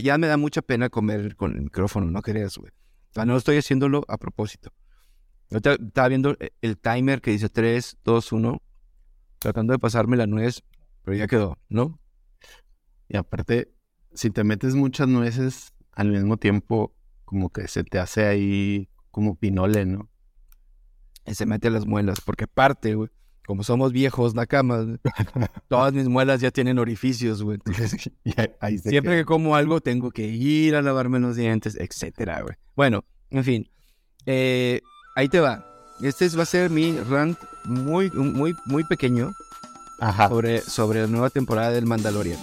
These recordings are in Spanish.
ya me da mucha pena comer con el micrófono, no creas, güey. O sea, no estoy haciéndolo a propósito. Yo estaba viendo e- el timer que dice 3, 2, 1, tratando de pasarme la nuez, pero ya quedó, ¿no? Y aparte, si te metes muchas nueces al mismo tiempo, como que se te hace ahí como pinole, ¿no? Y se mete a las muelas, porque aparte, güey, como somos viejos, nakamas, güey, todas mis muelas ya tienen orificios, güey. Siempre que como algo tengo que ir a lavarme los dientes, etcétera, güey. Bueno, en fin. Eh, ahí te va. Este es- va a ser mi rant muy, muy, muy pequeño Ajá. sobre, sobre la nueva temporada del Mandalorian.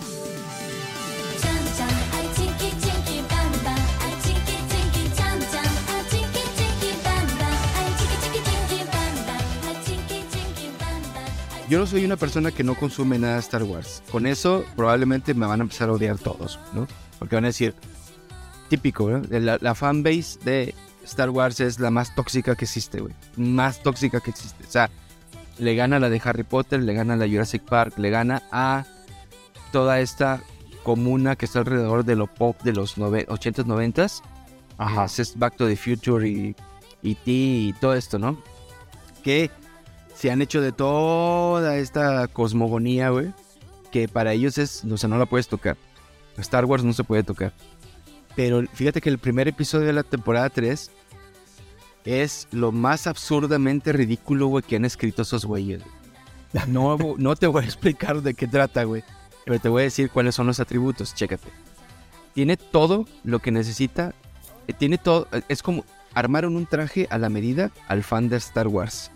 Yo no soy una persona que no consume nada de Star Wars. Con eso probablemente me van a empezar a odiar todos, ¿no? Porque van a decir, típico, ¿no? La, la fanbase de Star Wars es la más tóxica que existe, güey. Más tóxica que existe. O sea, le gana la de Harry Potter, le gana la Jurassic Park, le gana a toda esta comuna que está alrededor de lo pop de los nove- 80s, 90s. Ajá. Es Back to the Future y E.T. y todo esto, ¿no? Que se han hecho de toda esta cosmogonía, güey. Que para ellos es, o sea, no la puedes tocar. Star Wars no se puede tocar. Pero fíjate que el primer episodio de la temporada 3 es lo más absurdamente ridículo, güey, que han escrito esos güeyes. güey. No, no te voy a explicar de qué trata, güey. Pero te voy a decir cuáles son los atributos. Chécate. Tiene todo lo que necesita. eh, Tiene todo. Es como armaron un traje a la medida al fan de Star Wars.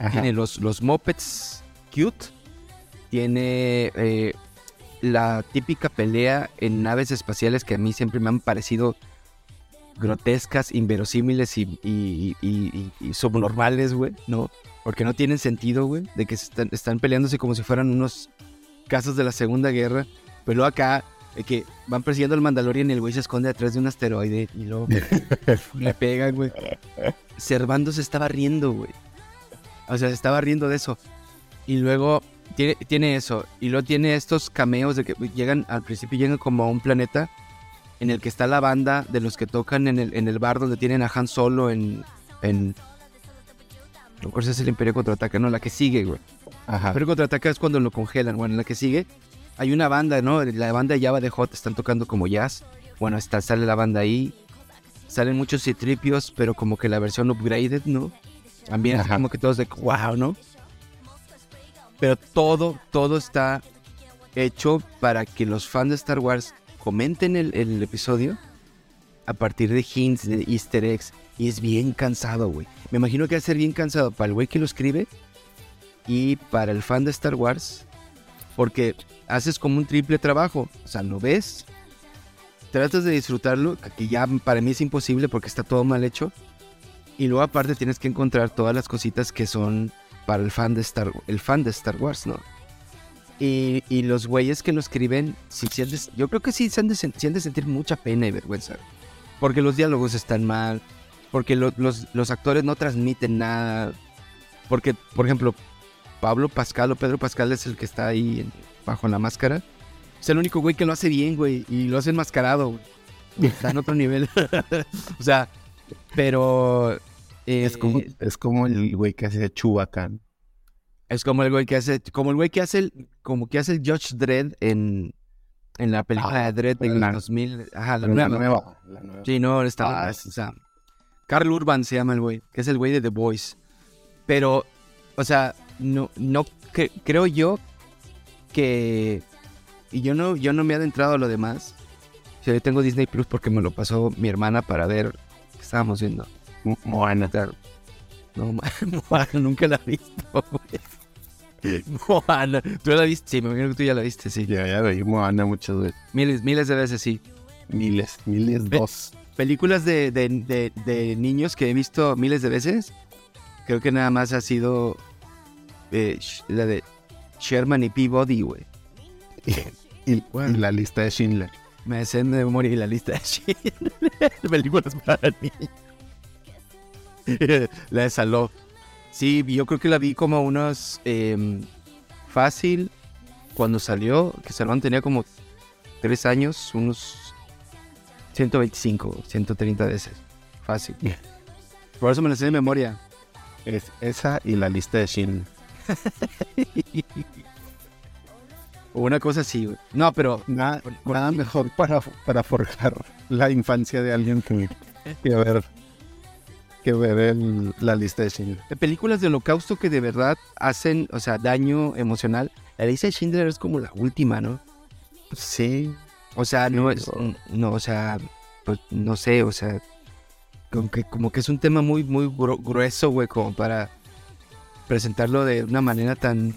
Ajá. Tiene los, los mopeds cute. Tiene eh, la típica pelea en naves espaciales que a mí siempre me han parecido grotescas, inverosímiles y, y, y- y- y subnormales, güey, ¿no? Porque no tienen sentido, güey, de que están, están peleándose como si fueran unos casos de la Segunda Guerra. Pero acá, de que van persiguiendo al Mandalorian y el güey se esconde atrás de un asteroide y luego le pegan, güey. Servando se estaba riendo, güey. O sea, se estaba riendo de eso. Y luego tiene, tiene eso. Y luego tiene estos cameos de que llegan, al principio llegan como a un planeta en el que está la banda de los que tocan en el, en el bar donde tienen a Han Solo en... en no recuerdo es el Imperio Contraataca, no, la que sigue, güey. Ajá. Imperio Contraataca es cuando lo congelan. Bueno, en la que sigue hay una banda, ¿no? La banda Java de Hot están tocando como jazz. Bueno, está, sale la banda ahí. Salen muchos citripios, pero como que la versión upgraded, ¿no? También como que todos de wow, ¿no? Pero todo, todo está hecho para que los fans de Star Wars comenten el, el episodio a partir de hints, de easter eggs. Y es bien cansado, güey. Me imagino que va a ser bien cansado para el güey que lo escribe y para el fan de Star Wars. Porque haces como un triple trabajo. O sea, lo ves, tratas de disfrutarlo, que ya para mí es imposible porque está todo mal hecho. Y luego aparte tienes que encontrar todas las cositas que son para el fan de Star, el fan de Star Wars, ¿no? Y, y los güeyes que lo escriben, han de- yo creo que sí se han, de, sentir mucha pena y vergüenza. Porque los diálogos están mal, porque lo- los, los actores no transmiten nada. Porque, por ejemplo, Pablo Pascal o Pedro Pascal es el que está ahí bajo la máscara. Es el único güey que lo hace bien, güey. Y lo hace enmascarado, güey. Está en otro nivel. o sea, pero... eh, Es como, es como el güey que hace Chewbacca. ¿no? es como el güey que hace... Como el güey que hace el... Como que hace el Judge Dredd en... En la película Ah, de Dredd de en los 2000. Ajá, la Pero la nueva. nueva, la nueva. Sí, no, está. Ah, o sí. sea, Carl Urban se llama el güey, que es el güey de The Voice. Pero, o sea, no, no cre- creo yo que. Y yo no, yo no me he adentrado a lo demás. O sea, yo tengo Disney Plus porque me lo pasó mi hermana para ver qué estábamos viendo. Mo- Moana. Claro. No, Moana, nunca la he visto, güey. Moana, ¿tú la viste? Sí, me imagino que tú ya la viste, sí. Ya, ya veí Moana muchas veces. Miles, miles de veces, sí. Miles, miles, dos. películas de, de- de- de niños que he visto miles de veces, creo que nada más ha sido eh, la de Sherman y Peabody, güey. Y, y Bueno. la lista de Schindler. Me hacen de memoria la lista de Schindler. películas para niños. la de Saló. Sí, yo creo que la vi como unos em, fácil cuando salió, que Salón tenía como tres años, unos 125, 130 veces. Fácil. Por eso me lo sé de memoria. Es esa y la lista de Shin. O una cosa así, güey. No, pero Nada, nada mejor para, para forjar la infancia de alguien que, que ver, que ver el- la lista de Shin. de películas de holocausto que de verdad hacen, o sea, daño emocional. La lista de Schindler es como la última, ¿no? Sí, O sea, no es, no, o sea, pues no sé, o sea, como que, como que es un tema muy, muy gru- grueso, güey, como para presentarlo de una manera tan,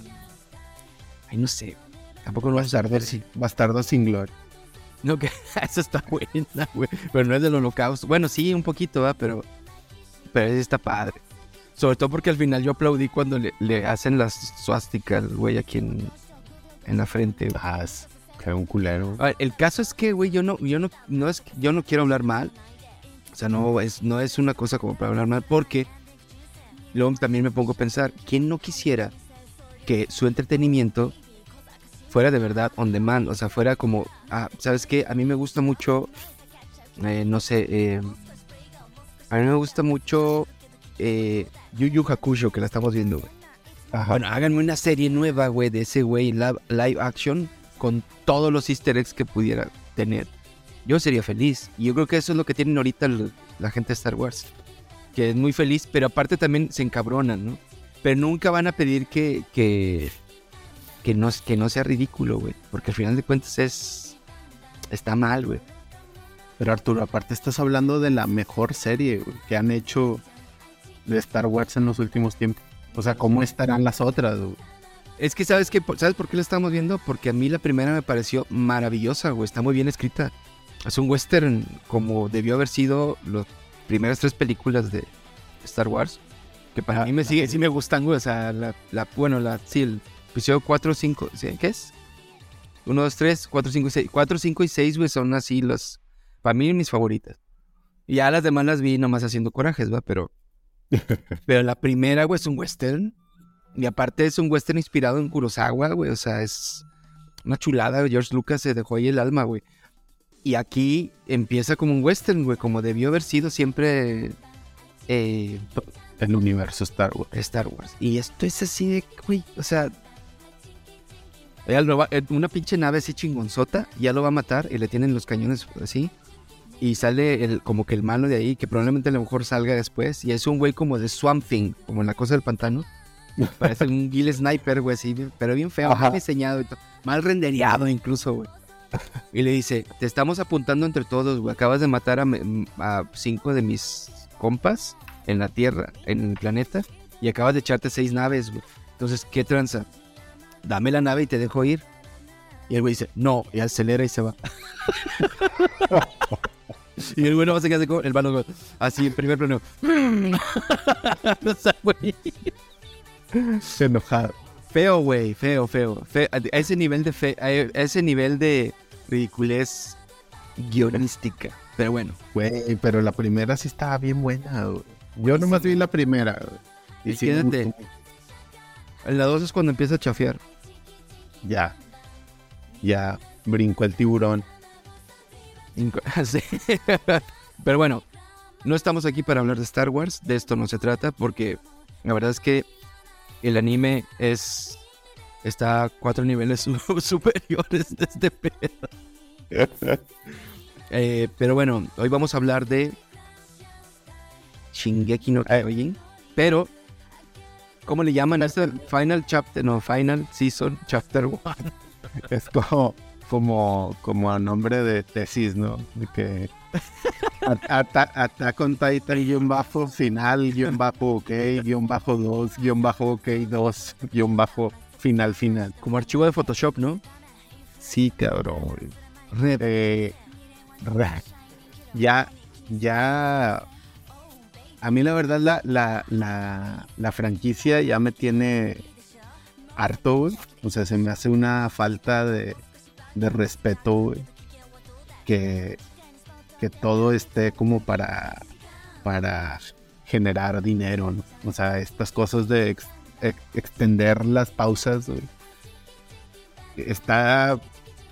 ay, no sé, tampoco no vas a saber si, Bastardo sin gloria. no, que eso está buena, güey, pero no es del holocausto, bueno, sí, un poquito, ¿va? Pero, pero ese está padre, sobre todo porque al final yo aplaudí cuando le, le hacen las suásticas, güey, aquí en, en la frente, güey. Ah, es que un culero. A ver, el caso es que, güey, yo no, yo no, no es, yo no quiero hablar mal. O sea, no es, no es una cosa como para hablar mal, porque luego también me pongo a pensar, ¿quién no quisiera que su entretenimiento fuera de verdad on demand? O sea, fuera como, ah, ¿sabes qué? A mí me gusta mucho, eh, no sé, eh, a mí me gusta mucho eh, Yu Yu Hakusho, que la estamos viendo, güey. Ajá. Bueno, háganme una serie nueva, güey, de ese güey live, live action con todos los easter eggs que pudiera tener. Yo sería feliz. Y yo creo que eso es lo que tienen ahorita el- la gente de Star Wars. Que es muy feliz, pero aparte también se encabronan, ¿no? Pero nunca van a pedir que, que, que, no, que no sea ridículo, güey. Porque al final de cuentas es... Está mal, güey. Pero Arturo, aparte estás hablando de la mejor serie güey, que han hecho de Star Wars en los últimos tiempos. O sea, ¿cómo estarán las otras? güey? Es que, ¿sabes qué? ¿Sabes por qué la estamos viendo? Porque a mí la primera me pareció maravillosa, güey. Está muy bien escrita. Es un western como debió haber sido las primeras tres películas de Star Wars. Que para Ah, mí me sigue, sí me gustan, güey. O sea, la, la- bueno, la, sí, el episodio 4, 5, ¿sí? ¿qué es? 1, 2, 3, 4, 5 y 6. 4, 5 y 6, güey, son así los, para mí mis favoritas. Y ya las demás las vi nomás haciendo corajes, va, pero... pero la primera, güey, es un western. Y aparte es un western inspirado en Kurosawa, güey. O sea, es una chulada. George Lucas se dejó ahí el alma, güey. Y aquí empieza como un western, güey. Como debió haber sido siempre eh, El universo Star Wars. Star Wars. Y esto es así de, güey, o sea... eh, una pinche nave así chingonzota, ya lo va a matar y le tienen los cañones así. Y sale el, como que el malo de ahí, que probablemente a lo mejor salga después. Y es un güey como de Swamp Thing, como en la cosa del pantano. Parece un Gil Sniper, güey, así, pero bien feo, Ajá. mal diseñado y todo. Mal rendereado incluso, güey. Y le dice, te estamos apuntando entre todos, güey. Acabas de matar a, a cinco de mis compas en la Tierra, en el planeta. Y acabas de echarte seis naves, güey. Entonces, ¿qué tranza? Dame la nave y te dejo ir. Y el güey dice, no, y acelera y se va. y el güey no se queda como el mano, así en primer plano. o sea, güey. Enojado. Feo, güey, feo, feo, feo. A ese nivel de fe, a ese nivel de ridiculez guionística. Pero bueno, Güey, pero la primera sí estaba bien buena, güey. Yo nomás vi la primera, güey. Y sí me quédate. la 2 es cuando empieza a chafear. Ya. Ya brincó el tiburón. Sí. Pero bueno, no estamos aquí para hablar de Star Wars, de esto no se trata, porque la verdad es que el anime es está a cuatro niveles su- superiores de este pedo. Eh, pero bueno, hoy vamos a hablar de Shingeki no Kyojin, pero ¿cómo le llaman a este Final Chapter? No, Final Season Chapter 1. Es como, como, como a nombre de tesis, ¿no? De que Attack on Titan, guion bajo, final, guion bajo, ok, guion bajo 2, guion bajo, ok, 2, guion bajo, final, final. Como archivo de Photoshop, ¿no? Sí, cabrón. Rep. Eh, ya, ya. A mí la verdad la, la, la, la franquicia ya me tiene harto, güey. O sea, se me hace una falta de, de respeto, güey. Que, que todo esté como para, para generar dinero, ¿no? O sea, estas cosas de ex- ex- extender las pausas, güey. Está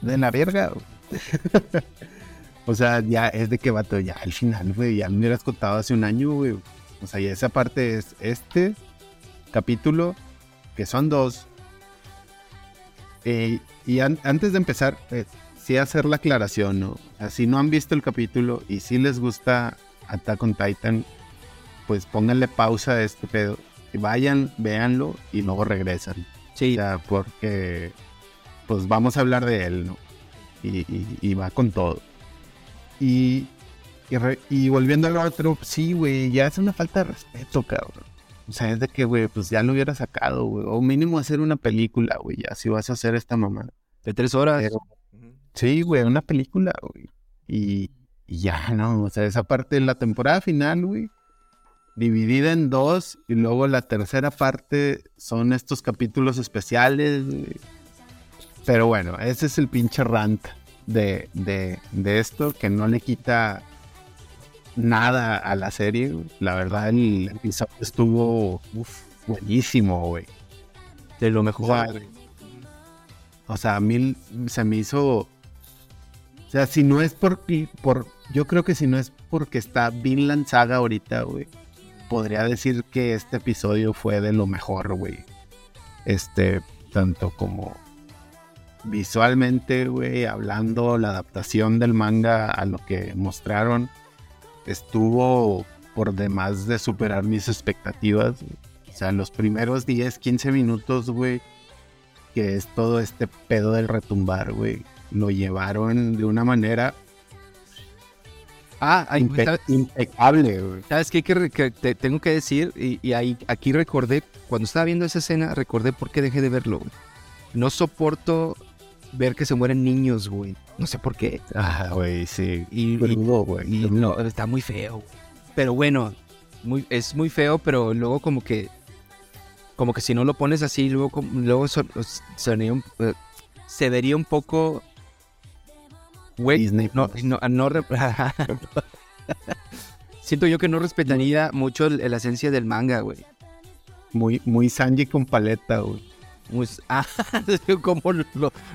de la verga, güey. O sea, ya es de que vato, ya al final, güey, ya me hubieras contado hace un año, güey. O sea, ya esa parte es este capítulo, que son dos. Eh, y an- antes de empezar, eh, sí hacer la aclaración, ¿no? O sea, si no han visto el capítulo y si les gusta Attack on Titan, pues pónganle pausa a este pedo. Y vayan, véanlo y luego regresan. Sí, O sea, porque pues vamos a hablar de él, ¿no? Y, y- y va con todo. Y, y, re- y volviendo al otro, sí, güey, ya es una falta de respeto, cabrón. O sea, es de que, güey, pues ya lo hubiera sacado, güey. O mínimo hacer una película, güey, ya si vas a hacer esta mamá. de tres horas. Pero- Sí, güey, una película, güey. Y, y ya, ¿no? O sea, esa parte de la temporada final, güey, dividida en dos, y luego la tercera parte son estos capítulos especiales, güey. Pero bueno, ese es el pinche rant de, de, de esto, que no le quita nada a la serie. La verdad, el episodio estuvo uf, buenísimo, güey. De lo O mejor. sea, güey. o sea, a mí se me hizo. O sea, si no es porque. Por, yo creo que si no es porque está Vinland Saga ahorita, güey. Podría decir que este episodio fue de lo mejor, güey. Este, tanto como visualmente, güey, hablando, la adaptación del manga a lo que mostraron, estuvo por demás de superar mis expectativas. güey. O sea, en los primeros 10, 15 minutos, güey, que es todo este pedo del retumbar, güey, lo llevaron de una manera Ah, ay, impe- ¿sabes- impecable, güey. ¿Sabes qué? Que, que te tengo que decir, y, y ahí, aquí recordé, cuando estaba viendo esa escena, recordé por qué dejé de verlo, güey. No soporto ver que se mueren niños, güey. No sé por qué. Ah, güey, sí. Y, y- Crudo, güey. y no, está muy feo. güey. Pero bueno, muy, es muy feo, pero luego como que, como que si no lo pones así, luego, como- luego son- eh, se vería un poco... Güey, Disney no, no, no re- Siento yo que no respetaría mucho el- la esencia del manga, güey. Muy, muy Sanji con paleta, güey. Ah, como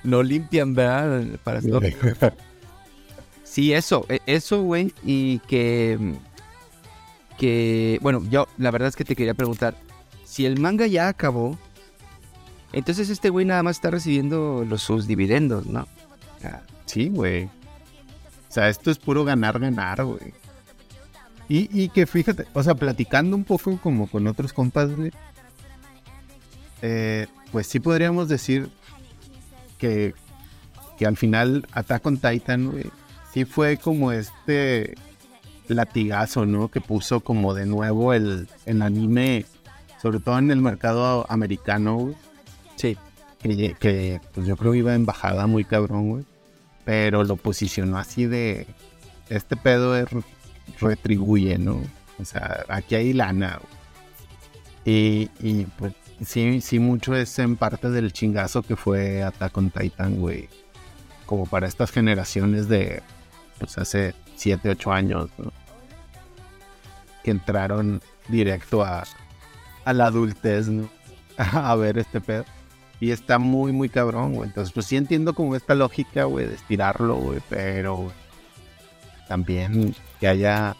lo, limpian, ¿verdad? Para Sí, eso, e- eso, güey, y que, que, bueno, yo la verdad es que te quería preguntar, si el manga ya acabó, entonces este güey nada más está recibiendo los sus dividendos, ¿no? Ah, Sí, güey. O sea, esto es puro ganar, ganar, güey. Y, y que fíjate, o sea, platicando un poco como con otros compas, güey. eh, pues sí podríamos decir que, que al final Attack on Titan, güey, sí fue como este latigazo, ¿no? Que puso como de nuevo el, el anime, sobre todo en el mercado americano, güey Sí, que, que, pues yo creo que iba en bajada muy cabrón, güey. Pero lo posicionó así de. Este pedo es re- retribuye, ¿no? O sea, aquí hay lana. güey. Y, y pues sí, sí, mucho es en parte del chingazo que fue Attack Titan, güey. Como para estas generaciones de. Pues hace 7, 8 años, ¿no? Que entraron directo a, a la adultez, ¿no? A ver este pedo. Y está muy, muy cabrón, güey. Entonces, pues sí entiendo como esta lógica, güey, de estirarlo, güey. Pero, también que haya,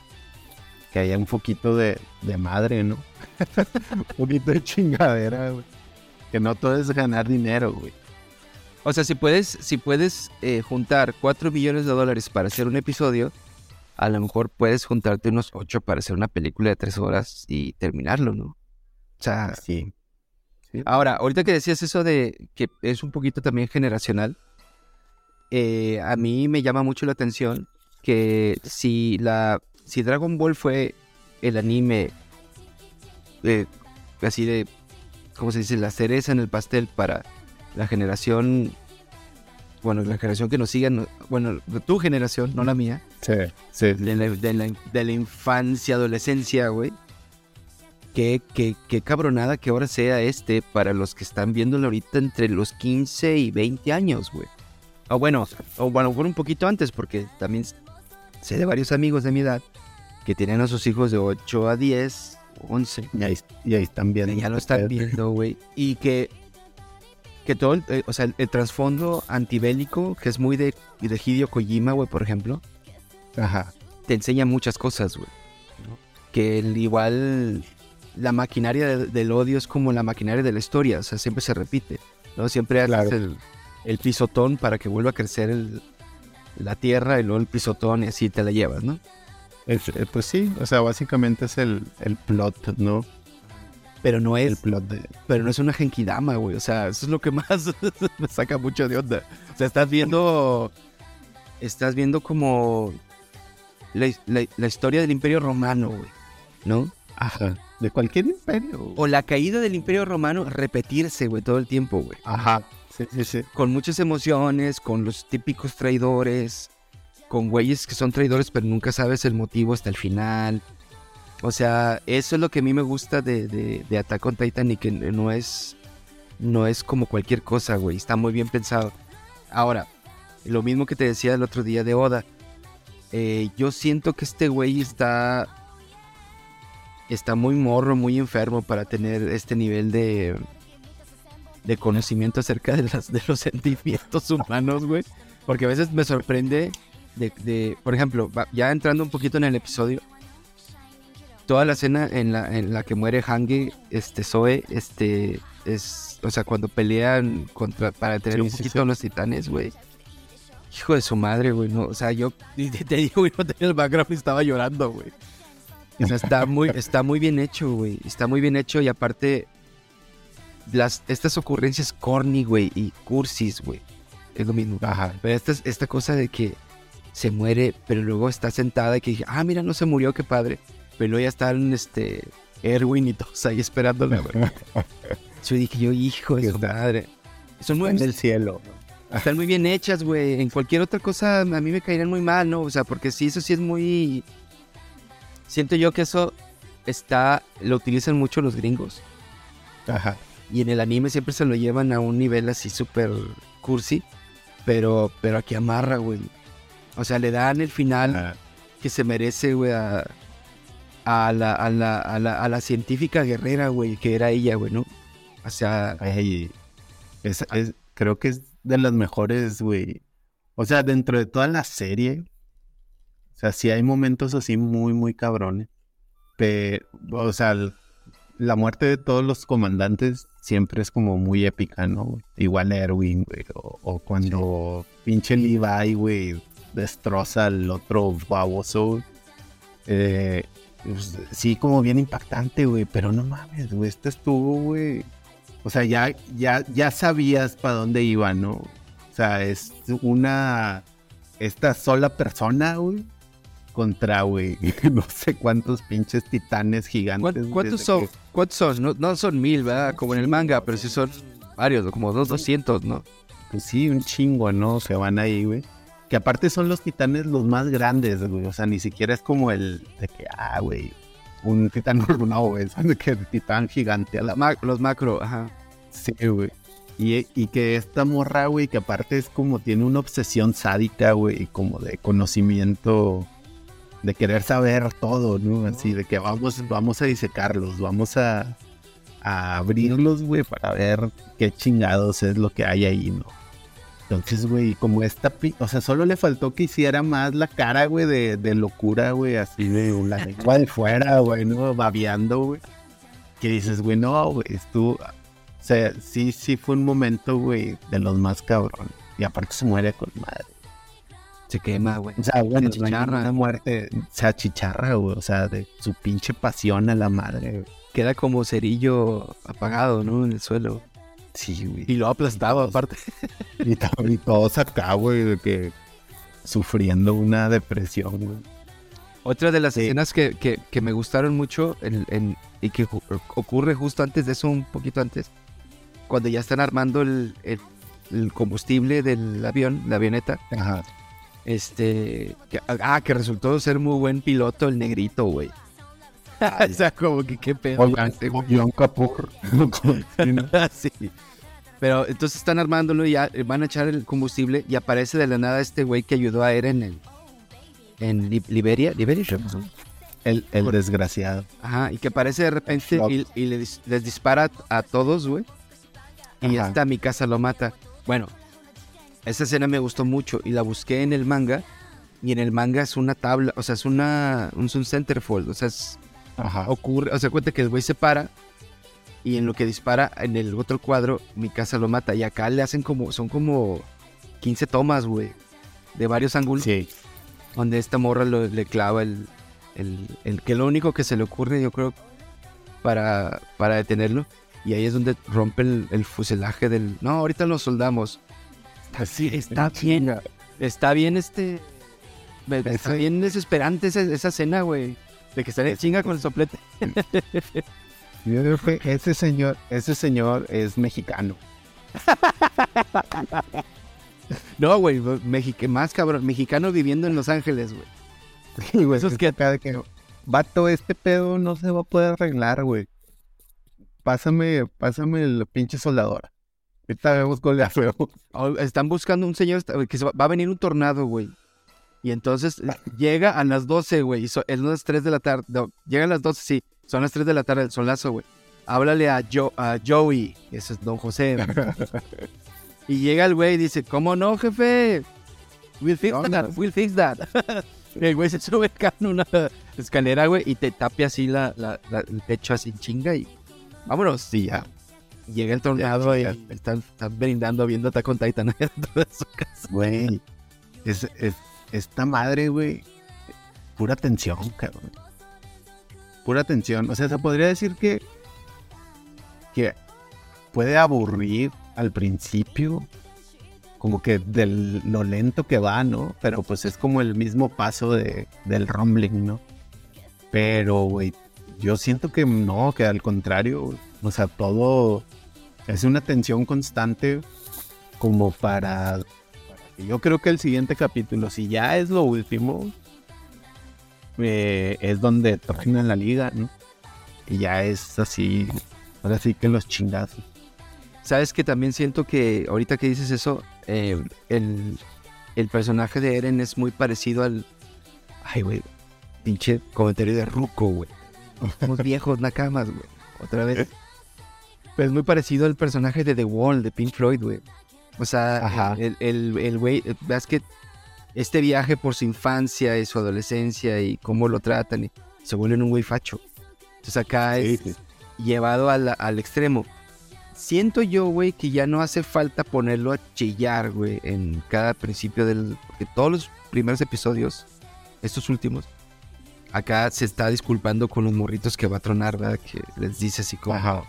que haya un poquito de, de madre, ¿no? un poquito de chingadera, güey. Que no todo es ganar dinero, güey. o sea, si puedes, si puedes eh, juntar 4 millones de dólares para hacer un episodio, a lo mejor puedes juntarte unos 8 para hacer una película de 3 horas y terminarlo, ¿no? O sea, Sí. Ahora, ahorita que decías eso de que es un poquito también generacional, eh, a mí me llama mucho la atención que si la si Dragon Ball fue el anime eh, así de cómo se dice la cereza en el pastel para la generación bueno la generación que nos siga no- bueno tu generación no la mía Sí, sí. de la, de la- de la infancia, adolescencia, güey. Qué, qué, qué cabronada que ahora sea este para los que están viéndolo ahorita entre los 15 y 20 años, güey. O bueno, o bueno, fue un poquito antes, porque también sé de varios amigos de mi edad que tienen a sus hijos de 8 a 10, 11, Y ahí, y ahí están viendo. ya lo están viendo, güey. Y que, que todo, el, eh, o sea, el, el trasfondo antibélico, que es muy de, de Hideo Kojima, güey, por ejemplo. Ajá. te enseña muchas cosas, güey. ¿no? Que el, igual la maquinaria de- del odio es como la maquinaria de la historia, o sea, siempre se repite, ¿no? Siempre haces el, el pisotón para que vuelva a crecer el- la tierra y luego el pisotón y así te la llevas, ¿no? Es- eh, pues sí, o sea, básicamente es el, el plot, ¿no? Pero no El es, plot de... pero no es una genkidama, güey, o sea, eso es lo que más me saca mucho de onda. O sea, estás viendo, estás viendo como la, la- la historia del Imperio Romano, güey, ¿no? Ajá. De cualquier imperio. O la caída del Imperio Romano repetirse, güey, todo el tiempo, güey. Ajá. Con muchas emociones, con los típicos traidores, con güeyes que son traidores pero nunca sabes el motivo hasta el final. O sea, eso es lo que a mí me gusta de, de, de Attack on Titan y que no es, no es como cualquier cosa, güey. Está muy bien pensado. Ahora, lo mismo que te decía el otro día de Oda. eh, yo siento que este güey está está muy morro, muy enfermo para tener este nivel de de conocimiento acerca de, las, de los sentimientos humanos, güey. Porque a veces me sorprende de, de- por ejemplo, ya entrando un poquito en el episodio, toda la escena en la, en la que muere Hange, este, Zoe, este, es, o sea, cuando pelean contra, para tener Sí, un sí, poquito sí. los titanes, güey. Hijo de su madre, güey, no, o sea, yo te, te digo, güey, no tenía el background y estaba llorando, güey. O sea, está muy, está muy bien hecho, güey. Está muy bien hecho y aparte, las, estas ocurrencias corny, güey, y cursis, güey. Es lo mismo. Ajá. Pero esta, es- esta cosa de que se muere, pero luego está sentada y que dije, ah, mira, no se murió, qué padre. Pero luego ya están, este, Erwin y todos ahí esperándola, güey. Yo dije, yo, hijo de su madre. Son muy, En el cielo. están muy bien hechas, güey. En cualquier otra cosa a mí me caerían muy mal, ¿no? O sea, porque sí, eso sí es muy... Siento yo que eso está... Lo utilizan mucho los gringos. Ajá. Y en el anime siempre se lo llevan a un nivel así súper cursi. Pero, pero aquí amarra, güey. O sea, le dan el final Ah, que se merece, güey, a, a, la, a, la, a, la, a la científica guerrera, güey, que era ella, güey, ¿no? O sea, Ay, es, es- creo que es de las mejores, güey. O sea, dentro de toda la serie, o sea, sí hay momentos así muy, muy cabrones. Pero, o sea, el- la muerte de todos los comandantes siempre es como muy épica, ¿no? Igual Erwin, güey. O, o cuando pinche Levi, güey, destroza al otro baboso. Eh, pues, sí, como bien impactante, güey. Pero no mames, güey. Este estuvo, güey. O sea, ya, ya, ya sabías para dónde iba, ¿no? O sea, es una. Esta sola persona, güey. Contra, güey. No sé cuántos pinches titanes gigantes. ¿cuán- güey, ¿cuántos son? que- ¿Cuántos son? No, no son mil, ¿verdad? Como en el manga, pero sí son varios, como dos, doscientos, ¿no? Pues sí, un chingo, ¿no? Que van ahí, güey. Que aparte son los titanes los más grandes, güey. O sea, ni siquiera es como el de que, ah, güey. Un titán no, güey. Son de que el titán gigante a la Ma- los macro, ajá. Sí, güey. Y, y que esta morra, güey, que aparte es como tiene una obsesión sádica, güey, como de conocimiento, de querer saber todo, ¿no? Así, de que vamos, vamos a disecarlos, vamos a, abrirlos, güey, para ver qué chingados es lo que hay ahí, ¿no? Entonces, güey, como esta, o sea, solo le faltó que hiciera más la cara, güey, de, de locura, güey, así de la lengua de fuera, güey, ¿no? Babeando, güey. Que dices, güey, no, güey, estuvo, o sea, sí, sí fue un momento, güey, de los más cabrones. Y aparte se muere con madre. Se quema, güey. O sea, bueno, Se achicharra. una muerte, se achicharra, güey. O sea, de su pinche pasión a la madre, güey. Queda como cerillo apagado, ¿no? En el suelo. Sí, güey. Y lo ha aplastado, aparte. Y, to- y todos acá, güey, de que sufriendo una depresión, güey. Otra de las Sí. escenas que, que- que me gustaron mucho en- en- y que ocurre justo antes de eso, un poquito antes, cuando ya están armando el, el- el combustible del avión, la avioneta, Ajá. Este, que, ah, que resultó ser muy buen piloto el negrito, güey. o sea, como que qué pedo. Oigan, este. John Capur. Sí. Pero entonces están armándolo y ya eh, van a echar el combustible y aparece de la nada este güey que ayudó a Eren en, en Li- Liberia. ¿Liberia? el, el desgraciado. Ajá, y que aparece de repente y, y le dis- les dispara a todos, güey. Y hasta mi casa lo mata. Bueno, esa escena me gustó mucho y la busqué en el manga Y en el manga es una tabla, o sea, es una un, un centerfold, o sea, es- Ajá. ocurre, o sea, cuenta que el güey se para y en lo que dispara en el otro cuadro, mi casa lo mata. Y acá le hacen como, son como 15 tomas, güey, de varios ángulos, Sí. donde esta morra lo- le clava el, el, el- que lo único que se le ocurre, yo creo, para, para detenerlo. Y ahí es donde rompe el, el fuselaje del... No, ahorita lo soldamos. Así Está bien. Está bien este... Está bien desesperante esa, esa escena, güey. De que sale chinga con el soplete. Yo creo que ese señor, ese señor es mexicano. No, güey, Mexic más cabrón. Mexicano viviendo en Los Ángeles, güey. Sí, güey. Esos es que- que, vato, este pedo no se va a poder arreglar, güey. Pásame, pásame el pinche soldadora. Ahorita vemos con la. Oh, Están buscando un señor que se va, va a venir un tornado, güey. Y entonces eh, llega a las 12, güey. Y so- es las 3 de la tarde. No, llega a las 12, sí. Son las 3 de la tarde, el solazo, güey. Háblale a, Jo- a Joey. Ese es Don José. y llega el güey y dice, ¿cómo no, jefe? We'll fix No, that. no. We'll fix that. el güey se sube acá en una escalera, güey, y te tapia así la, la- la- el techo así chinga y vámonos. Sí, ya. Llega el tornado y están, están brindando viendo Attack on Titan dentro de su casa. Güey. Es, es, esta madre, güey. Pura tensión, cabrón. Pura tensión. O sea, se podría decir que. Que puede aburrir al principio. Como que de lo lento que va, ¿no? Pero pues es como el mismo paso de, del rumbling, ¿no? Pero, güey, yo siento que no, que al contrario. O sea, todo es una tensión constante como para yo creo que el siguiente capítulo, si ya es lo último, eh, es donde terminan la liga, ¿no? Y ya es así, ahora sí que los chingazos. Sabes que también siento que ahorita que dices eso, eh, el, el personaje de Eren es muy parecido al. Ay, güey. Pinche comentario de Ruko, güey. Somos viejos, nakamas, güey. Otra vez. Pero es muy parecido al personaje de The Wall, de Pink Floyd, güey. O sea, Ajá. el, el, el güey, ves que este viaje por su infancia y su adolescencia y cómo lo tratan, y se vuelven un güey facho. Entonces acá es llevado la- al extremo. Siento yo, güey, que ya no hace falta ponerlo a chillar, güey, en cada principio del... Porque todos los primeros episodios, estos últimos, acá se está disculpando con los morritos que va a tronar, ¿verdad? Que les dice así como... Ajá.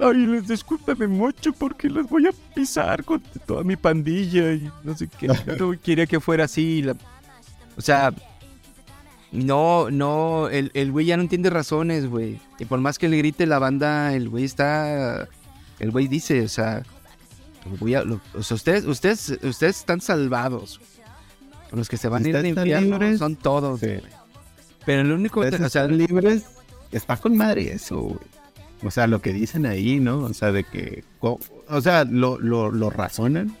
Ay, les discúlpame mucho porque los voy a pisar con toda mi pandilla y no sé qué. No quería que fuera así. la- O sea, no, no, el, el güey ya no entiende razones, güey. Y por más que le grite la banda, el güey está... El güey dice, o sea, voy a- lo- o sea, ustedes, ustedes, ustedes están salvados. Los que se van a ir al infierno libres. son todos. Sí. Pero el único... O sea, libres, está con madre eso, güey. O sea, lo que dicen ahí, ¿no? O sea, de que, o sea, lo, lo, lo razonan,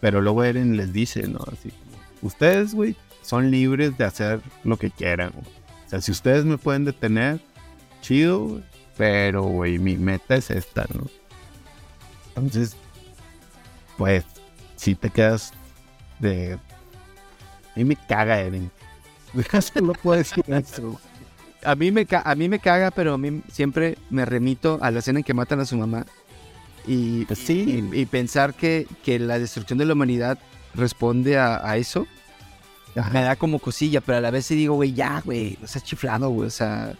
pero luego Eren les dice, ¿no? Así, ustedes, güey, son libres de hacer lo que quieran, güey. O sea, si ustedes me pueden detener, chido, güey. Pero, güey, mi meta es esta, ¿no? Entonces, pues, si te quedas de... A mí me caga Eren. no puedo decir eso, güey. A mí, me a mí me caga, pero a mí siempre me remito a la escena en que matan a su mamá. Y, Pues sí. y, y pensar que, que la destrucción de la humanidad responde a, a eso, me da como cosilla, pero a la vez sí digo, güey, ya, güey, no seas chiflado, güey, o sea,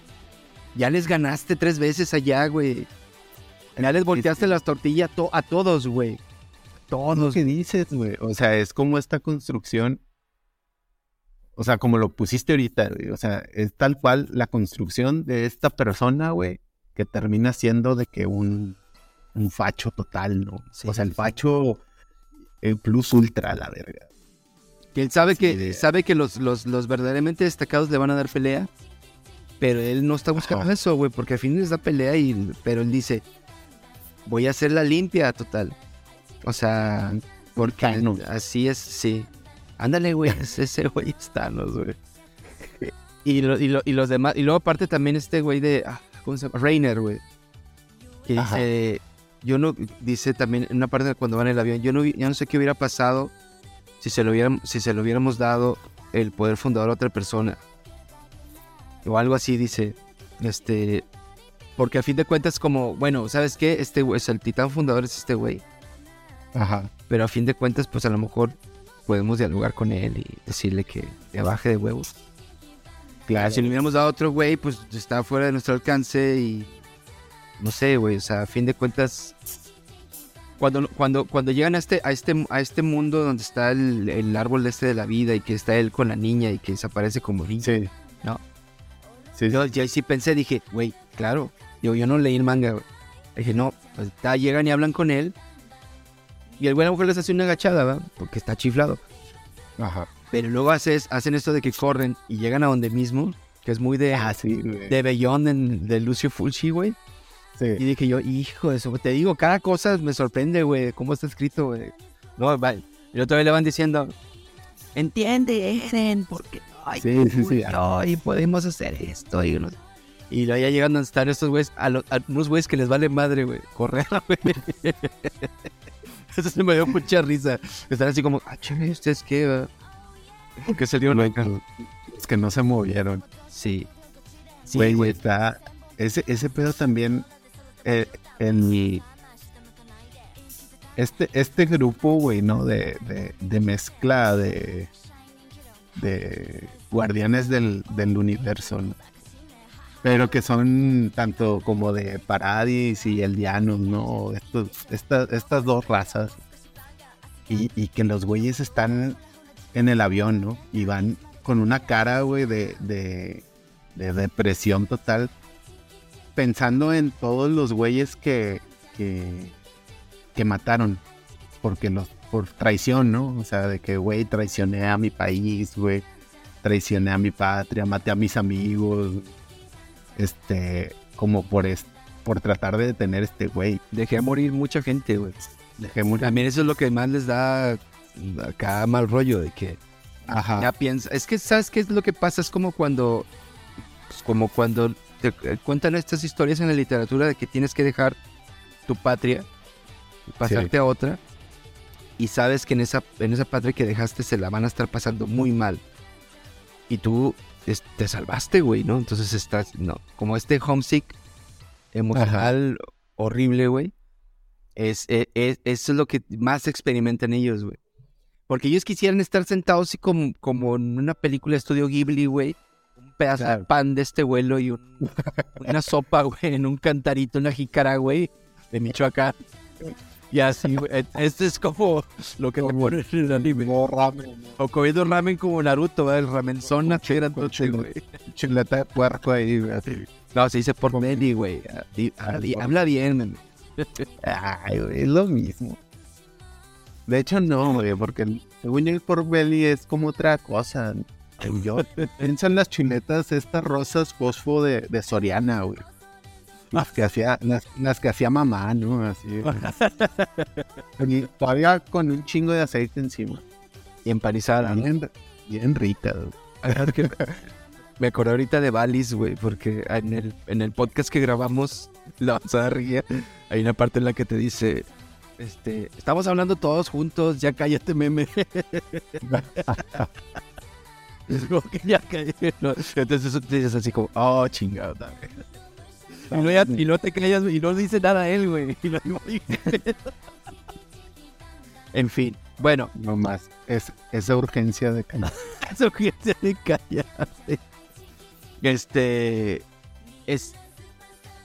ya les ganaste tres veces allá, güey. Ya les volteaste las tortillas to- a todos, güey. Todos. que dices, güey. O sea, es como esta construcción. O sea, como lo pusiste ahorita, güey. O sea, es tal cual la construcción de esta persona, güey, que termina siendo de que un, un facho total, ¿no? Sí, o sea, el facho el plus ultra, la verga. Que él sabe Sí, que, de- sabe que los, los, los verdaderamente destacados le van a dar pelea, pero él no está buscando Ajá. eso, güey, porque al fin les da pelea, y, pero él dice, voy a hacer la limpia total. O sea, porque así es, sí. Ándale, güey, es- ese güey es Thanos, güey. Y, lo- y, lo- y los demás, y luego aparte también este güey de, ah, ¿cómo se llama? Rainer, güey. Que Ajá. dice, yo no, dice también en una parte cuando va en el avión, yo no, yo no sé qué hubiera pasado si se lo hubiéramos, si se lo hubiéramos dado el poder fundador a otra persona. O algo así dice. Este. Porque a fin de cuentas, como, bueno, ¿sabes qué? Este güey- es el titán fundador es este güey. Ajá. Pero a fin de cuentas, pues a lo mejor podemos dialogar con él y decirle que, que baje de huevos. Claro. Si le hubiéramos dado a otro güey, pues está fuera de nuestro alcance y. No sé, güey. O sea, a fin de cuentas. Cuando, cuando, cuando llegan a este, a este, a este mundo donde está el, el árbol este de la vida y que está él con la niña y que desaparece como niño. Sí. ¿No? Sí, Yo, yo sí pensé, dije, güey, claro. Yo, yo no leí el manga, güey. Dije, no, pues ta- llegan y hablan con él. Y el güey a lo mejor les hace una agachada, ¿verdad? Porque está chiflado. Ajá. Pero luego haces, hacen esto de que corren y llegan a donde mismo, que es muy de, Ah, sí, güey. de en- de Lucio Fulci, güey. Y Sí. dije yo, hijo de eso, te digo, cada cosa me sorprende, güey, cómo está escrito, güey. No, va. Y otra vez le van diciendo, entiende, Eren, porque ay, Sí, sí, sí. no, y podemos hacer esto. Y, no- y luego ya llegan a estar estos güeyes, a, lo- a unos güeyes que les vale madre, güey, correr, güey. Eso se me dio mucha risa. Están así como, ah, chévere, ¿ustedes qué? va?" Porque salieron Los, acá. los que no se movieron. Sí. Sí, Güey, güey. está. Ese, ese pedo también. eh, en mi. Este, este grupo, güey, ¿no? De, de, de mezcla de. de guardianes del, del universo, ¿no? Pero que son tanto como de Paradis y Eldianos, ¿no? Estos, estas, dos razas. Y, y que los güeyes están en el avión, ¿no? Y van con una cara, güey, de, de, de depresión total. Pensando en todos los güeyes que, que, que mataron. Porque los, por traición, ¿no? O sea, de que, güey, traicioné a mi país, güey. Traicioné a mi patria, maté a mis amigos. Este, como por, es- por tratar de detener este güey. Dejé morir mucha gente, güey. Dejé morir. También eso es lo que más les da acá mal rollo, de que Ajá. ya piensa. Es que, ¿sabes qué es lo que pasa? Es como cuando, pues, como cuando te eh, cuentan estas historias en la literatura de que tienes que dejar tu patria y pasarte a otra y sabes que en esa, en esa patria que dejaste se la van a estar pasando muy mal. Y tú es- te salvaste, güey, ¿no? Entonces estás, no, como este homesick emocional horrible, güey. Es, e- e- eso es lo que más experimentan ellos, güey. Porque ellos quisieran estar sentados así como, como en una película de estudio Ghibli, güey. Un pedazo de pan de este vuelo y un- una sopa, güey, en un cantarito, una jícara, güey, de Michoacán. Y así. E- Este es como lo que te ponen en el anime. O comiendo ramen como Naruto, ¿verdad? El grandote, chile. güey. Chuleta de puerco ahí, güey. No, se dice por Meli, güey. Habla bien. Ay, güey, es lo mismo. De hecho, no, güey, porque el- según yo el pork belly es como otra cosa. Yo pienso en las chuletas, estas rosas fosfo de, de Soriana, güey. Las que hacía, las, las que hacía mamá, ¿no? Así. Y todavía con un chingo de aceite encima. Y empanizada, ¿no? Bien, bien rica. Me acordé ahorita de Valis, güey, porque en el, en el podcast que grabamos, La Avanzada Ría, hay una parte en la que te dice, este, estamos hablando todos juntos, ya cállate, meme. es como que ya cállate. ¿no? Entonces eso te dices así como, oh, chingado. Y no, ya- y te callas, y no dice nada él, güey. Y en fin, bueno, No más. Es, esa urgencia de eso que se de callarte. Este es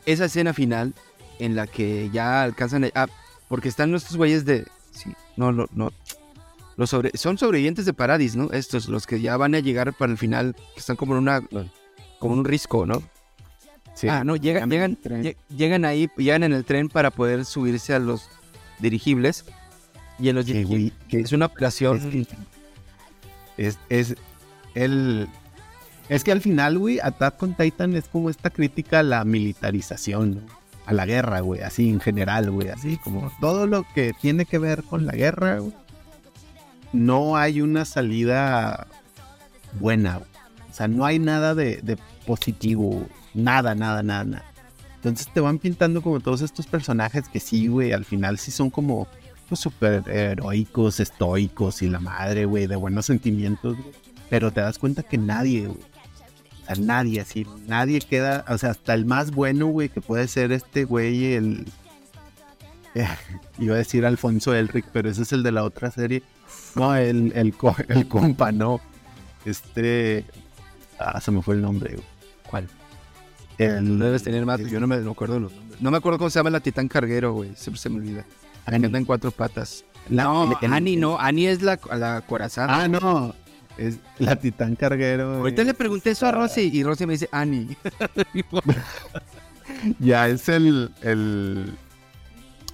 esa escena final en la que ya alcanzan a- ah, porque están nuestros güeyes de sí, no no no los sobre, son sobrevivientes de Paradis, ¿no? Estos los que ya van a llegar para el final, que están como en una como en un risco, ¿no? Sí. Ah, no, llegan, Llegan llegan, ahí, llegan en el tren para poder subirse a los dirigibles. Y en los Que, dirigibles que es una operación. Es que es, es el es que al final, güey, Attack on Titan es como esta crítica a la militarización, ¿no? a la guerra, güey, así en general, güey, así como todo lo que tiene que ver con la guerra, güey. No hay una salida buena, güey. o sea, no hay nada de, de positivo, güey. Nada, nada, nada, nada. Entonces te van pintando como todos estos personajes que sí, güey, al final sí son como pues, súper heroicos, estoicos y la madre, güey, de buenos sentimientos, güey. Pero te das cuenta que nadie, güey. O sea, nadie, así, nadie queda, o sea, hasta el más bueno, güey, que puede ser este güey, el... iba a decir Alfonso Elric, pero ese es el de la otra serie. No, el, el, el compa, no. Este... Ah, se me fue el nombre, güey. ¿Cuál? El, No debes tener más, yo no me no acuerdo los nombres. No me acuerdo cómo se llama la titán carguero, güey. Siempre se me olvida. Que anda en cuatro patas. La- No, el- Annie no. Annie es la, la corazón. Ah, no. Es la Titán Carguero. Ahorita le pregunté eso a Rosy y Rosy me dice Annie. Ya es el, el,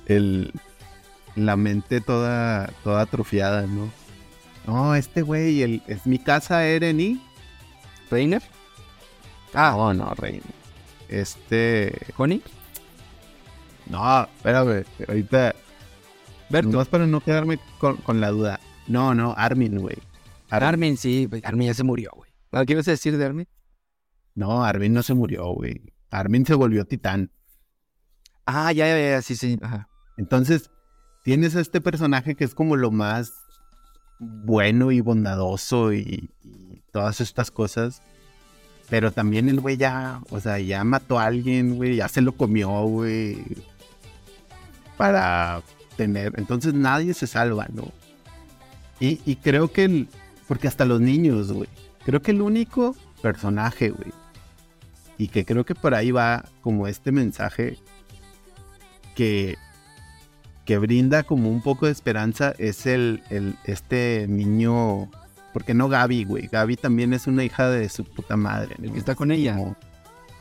el, la mente toda, toda atrofiada, ¿no? No, este güey, el, es mi casa Ereni. ¿Reiner? Ah, No, no, rey. Este, Honey. no, espérame, ahorita, Berto. nomás para no quedarme con, con la duda. No, no, Armin, güey. Ar- Armin, sí. Armin ya se murió, güey. ¿Ah, ¿Qué ibas a decir de Armin? No, Armin no se murió, güey. Armin se volvió titán. Ah, ya, ya, ya, sí, sí. Ajá. Entonces, tienes a este personaje que es como lo más bueno y bondadoso y, y todas estas cosas. Pero también el güey ya, o sea, ya mató a alguien, güey, ya se lo comió, güey. Para tener. Entonces nadie se salva, ¿no? Y, creo que el. Porque hasta los niños, güey. Creo que el único personaje, güey. Y que creo que por ahí va como este mensaje que, que brinda como un poco de esperanza es el, el este niño. Porque no Gaby, güey. Gaby también es una hija de su puta madre. El que está con ella. Como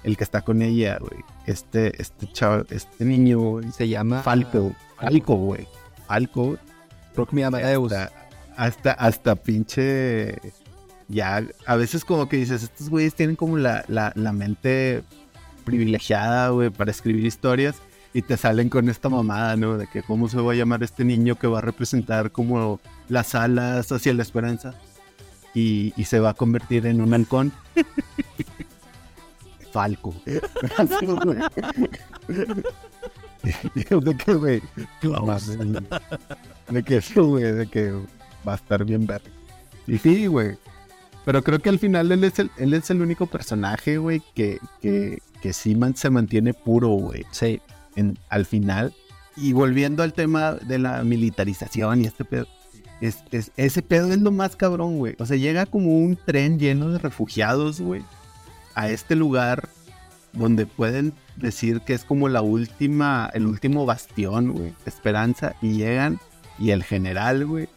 el que está con ella, güey. Este, este chavo, este niño, güey. Se llama Falco. Falco, güey. Falco. Rock Me Amadeus. Hasta, hasta, hasta pinche. Ya, a veces como que dices, estos güeyes tienen como la, la, la mente privilegiada, güey, para escribir historias. Y te salen con esta mamada, ¿no? De que cómo se va a llamar este niño que va a representar como las alas hacia la esperanza. Y, y se va a convertir en un halcón. Falco. De que, güey. De que eso, güey, de que va a estar bien verga. Y sí, güey. Pero creo que al final él es el, él es el único personaje, güey, que, que, que sí man- se mantiene puro, güey. Sí. en- al final. Y volviendo al tema de la militarización y este pedo. Es, es- ese pedo es lo más cabrón, güey. O sea, llega como un tren lleno de refugiados, güey. A este lugar donde pueden decir que es como la última, el último bastión, güey. Esperanza. Y llegan y el general, güey,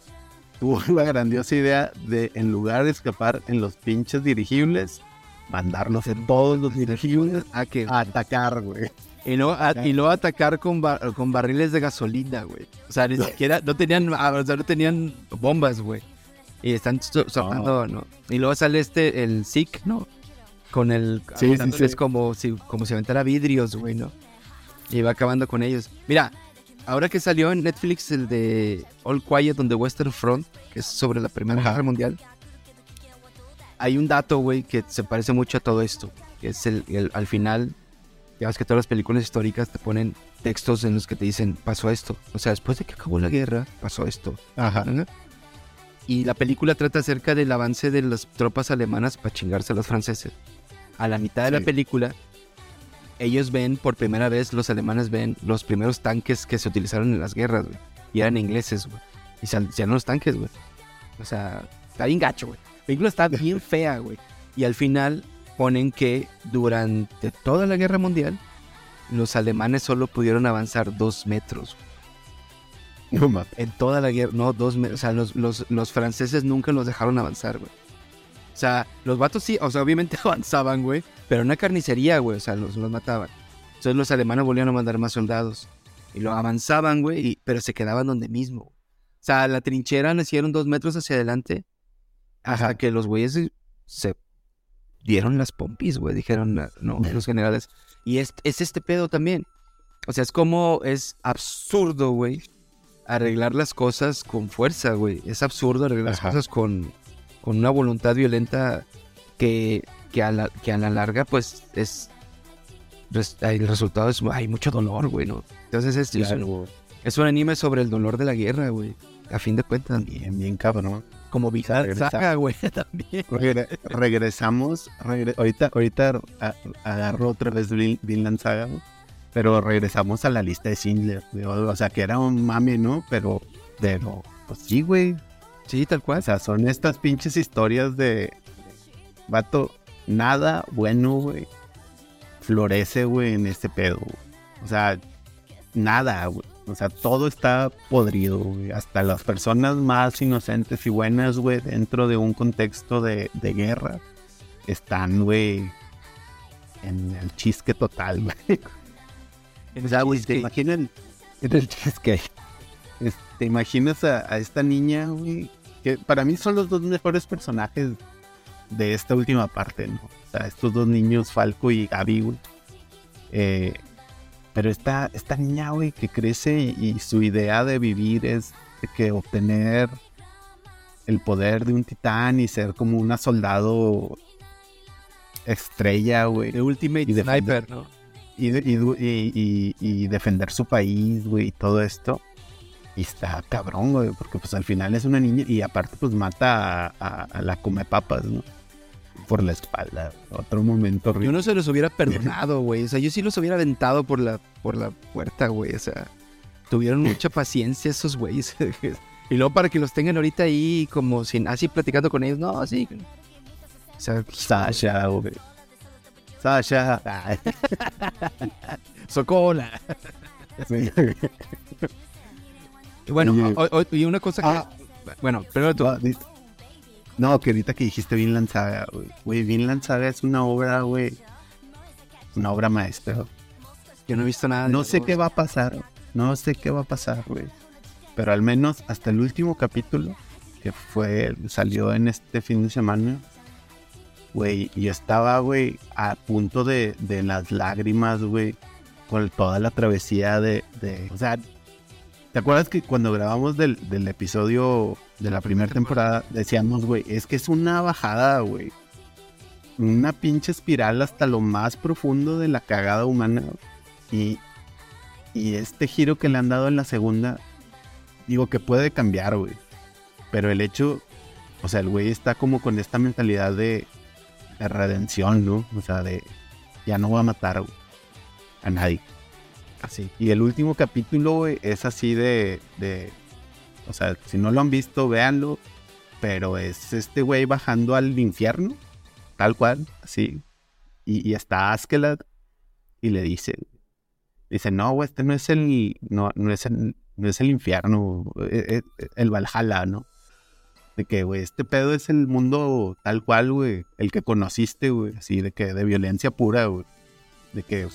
tuvo la grandiosa idea de, en lugar de escapar en los pinches dirigibles, mandarlos en todos los dirigibles Ah, que... a atacar, güey. Y no, a- y no atacar con, bar- con barriles de gasolina, güey. O sea, ni siquiera, no tenían, ah, o sea, no tenían bombas, güey. Y están so- soltando, ¿no? Y luego sale este, el Zik, ¿no? Con el... Sí, sí, sí. como si, como si aventara vidrios, güey, ¿no? Y va acabando con ellos. Mira, ahora que salió en Netflix el de All Quiet on the Western Front, que es sobre la Primera Guerra Mundial, hay un dato, güey, que se parece mucho a todo esto. Que es el, el- al final, ya ves que todas las películas históricas te ponen textos en los que te dicen, pasó esto. O sea, después de que acabó la guerra, pasó esto. Ajá. Y la película trata acerca del avance de las tropas alemanas para chingarse a los franceses. A la mitad de la película, ellos ven, por primera vez, los alemanes ven los primeros tanques que se utilizaron en las guerras, güey. Y eran ingleses, güey. Y sal- salieron los tanques, güey. O sea, está bien gacho, güey. La película está bien fea, güey. Y al final ponen que durante toda la guerra mundial, los alemanes solo pudieron avanzar dos metros. No. En toda la guerra, no, dos metros. O sea, los, los, los franceses nunca los dejaron avanzar, güey. O sea, los vatos sí, o sea, obviamente avanzaban, güey. Pero en una carnicería, güey, o sea, los, los mataban. Entonces los alemanes volvían a mandar más soldados. Y lo avanzaban, güey, pero se quedaban donde mismo. O sea, la trinchera nacieron dos metros hacia adelante. Hasta que los güeyes se dieron las pompis, güey. Dijeron, no, los generales. Y es, es este pedo también. O sea, es como es absurdo, güey, arreglar las cosas con fuerza, güey. Es absurdo arreglar Ajá. las cosas con, con una voluntad violenta que, que, a la, que a la larga, pues, es... res- El resultado es, hay mucho dolor, güey, ¿no? Entonces es, es- un anime sobre el dolor de la guerra, güey. A fin de cuentas. Bien, bien cabrón. Como Bizarre Regresa. Saga, güey, también. Regre- regresamos, regre- ahorita, ahorita agarro otra vez Vin- Vinland Saga, güey, pero regresamos a la lista de Schindler, güey, o o sea, que era un mame, ¿no? Pero, pero, pues sí, güey, Sí, tal o cual. sea, son estas pinches historias de, vato, nada bueno, güey, florece, güey, en este pedo, güey. o sea, nada, güey. O sea, todo está podrido, güey. Hasta las personas más inocentes y buenas, güey, dentro de un contexto de, de guerra, están, güey, en el chisque total, güey. O sea, güey, te imaginan en el chisque. Te imaginas a, a esta niña, güey, que para mí son los dos mejores personajes de esta última parte, ¿no? O sea, estos dos niños, Falco y Gaby, güey. Eh, pero esta, esta niña, güey, que crece y, y su idea de vivir es de que obtener el poder de un titán y ser como una soldado estrella, güey. The Ultimate Y Sniper, ¿no? Y, de- y y- defender su país, güey, y todo esto. Y está cabrón, güey, porque pues al final es una niña y aparte pues mata a, a- a la come papas, ¿no? Por la espalda. Otro momento Yo horrible. no se los hubiera perdonado, güey. O sea, yo sí los hubiera aventado por la, por la puerta, güey. O sea, tuvieron mucha paciencia esos güeyes. y luego para que los tengan ahorita ahí como sin, así platicando con ellos. No, así. O sea, Sasha, güey. Sasha. Socola. sí. Y bueno, Oye. o- o- y una cosa que... Ah. Bueno, primero tú. No, di- No, que ahorita que dijiste Vinland Saga, güey. Güey, Vinland Saga es una obra, güey. Una obra maestra. Yo no he visto nada. de No sé qué va a pasar. No sé qué va a pasar, güey. Pero al menos hasta el último capítulo, que fue, salió en este fin de semana, güey, y estaba, güey, a punto de, de las lágrimas, güey, con toda la travesía de, de- O sea, ¿te acuerdas que cuando grabamos del, del episodio de la primera temporada, decíamos, güey, es que es una bajada, güey. Una pinche espiral hasta lo más profundo de la cagada humana. Y, y este giro que le han dado en la segunda, digo que puede cambiar, güey. Pero el hecho, o sea, el güey está como con esta mentalidad de, de redención, ¿no? O sea, de ya no voy a matar a nadie. Así. Y el último capítulo, es así de, de. O sea, si no lo han visto, véanlo. Pero es este güey bajando al infierno, tal cual, así. Y, y está Askeladd y le dice: Dice, no, güey, este no es el. No, no es el, no es el infierno, eh, eh, el Valhalla, ¿no? De que, güey, este pedo es el mundo tal cual, güey. El que conociste, güey. Así, de que de violencia pura, güey. De que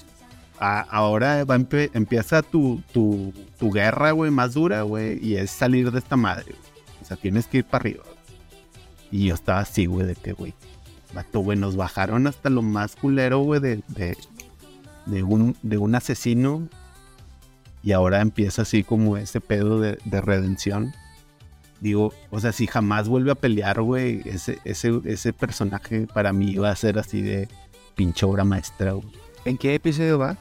ahora va empieza tu, tu, tu guerra, güey, más dura, güey, y es salir de esta madre, güey. O sea, tienes que ir para arriba. Y yo estaba así, güey, de que, güey, nos bajaron hasta lo más culero, güey, de, de, de un, de un asesino. Y ahora empieza así como ese pedo de, de redención. Digo, o sea, si jamás vuelve a pelear, güey, ese, ese, ese personaje para mí va a ser así de pinche obra maestra, güey, ¿En qué episodio va?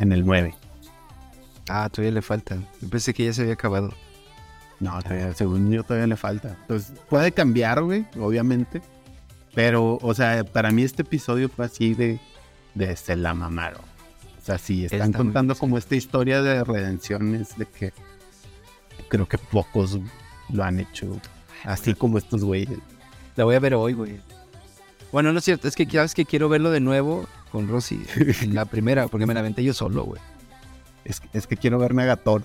En el 9. Ah, todavía le falta. Yo pensé que ya se había acabado. No, todavía, según yo todavía le falta. Entonces, puede cambiar, güey, obviamente. Pero, o sea, para mí este episodio fue así de, de se la mamaron. O sea, sí, están Está contando como esta historia de redenciones de que creo que pocos lo han hecho. Así como estos güeyes. La voy a ver hoy, güey. Bueno, no es cierto. Es que sabes que quiero verlo de nuevo con Rosy. En la primera, porque me la aventé yo solo, güey. Es, es que quiero ver Megaton.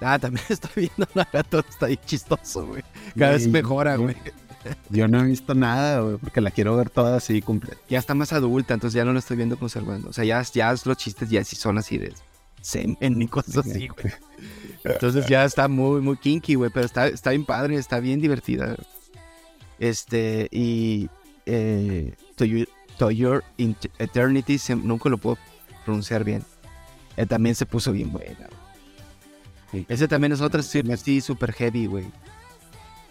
Ah, también estoy viendo Nagatón. Está ahí chistoso, güey. Cada vez mejora, güey. Yo no he visto nada, güey, porque la quiero ver toda así completa. Ya está más adulta, entonces ya no lo estoy viendo conservando. O sea, ya, ya los chistes ya sí son así de semen y cosas así, güey. Entonces ya está muy, muy kinky, güey. Pero está, está bien padre, está bien divertida. Este, y. Eh, to, Your, Eternity, nunca lo puedo pronunciar bien. Eh, también se puso bien buena. Sí. Ese también es otra sí, sí, super heavy, güey.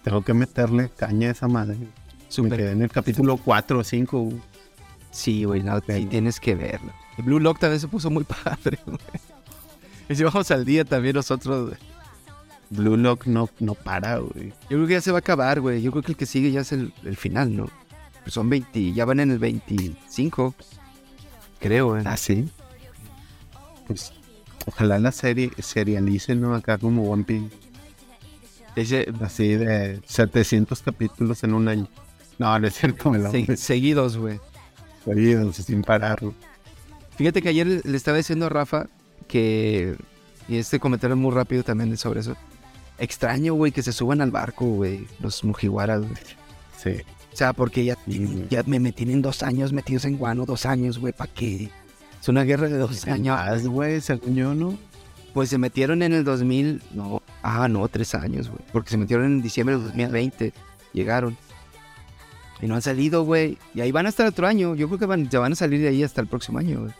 Tengo que meterle caña a esa madre. Me Super quedé en el capítulo 4 o 5, güey. Sí, güey, no, sí tienes que verlo. El Blue Lock también se puso muy padre, güey. Y si vamos al día también nosotros, güey. Blue Lock no, no para, güey. Yo creo que ya se va a acabar, güey. Yo creo que el que sigue ya es el, el final, ¿no? Pues son 20, ya van en el 25. Creo, güey. ¿Ah, sí? Pues ojalá la serie serialicen, ¿no? Acá como One Piece. Ese- Así de 700 capítulos en un año. No, no es cierto, me la se- seguidos, güey. seguidos, sin parar. Fíjate que ayer le estaba diciendo a Rafa que. Y este comentario es muy rápido también sobre eso. Extraño, güey, que se suban al barco, güey. Los mujiwaras, güey. Sí. O sea, porque ya, Sí, ya me, me tienen dos años metidos en guano, dos años, güey, ¿para qué? Es una guerra de dos años. Más, güey, según yo, ¿no? Pues se metieron en el 2000, no, ah, no, tres años, güey. Porque se metieron en diciembre del 2020, llegaron. Y no han salido, güey. Y ahí van a estar otro año. Yo creo que van, se van a salir de ahí hasta el próximo año, güey.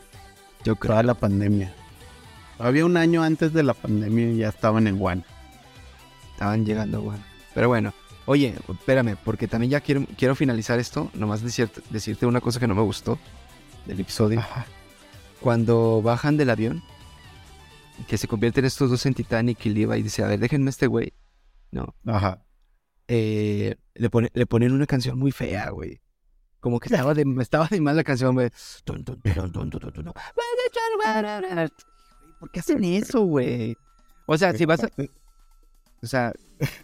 Yo creo. Toda la pandemia. Todavía un año antes de la pandemia ya estaban en One. Estaban llegando, güey. Pero bueno, oye, espérame, porque también ya quiero, quiero finalizar esto. Nomás decirte, decirte una cosa que no me gustó del episodio. Cuando bajan del avión, que se convierten estos dos en Titanic y Levi dice, a ver, déjenme este güey. No. Ajá. eh, le, pone- le ponen una canción muy fea, güey. Como que estaba de, estaba de mal la canción, güey. ¿Por qué hacen eso, güey? O sea, si vas a... O sea,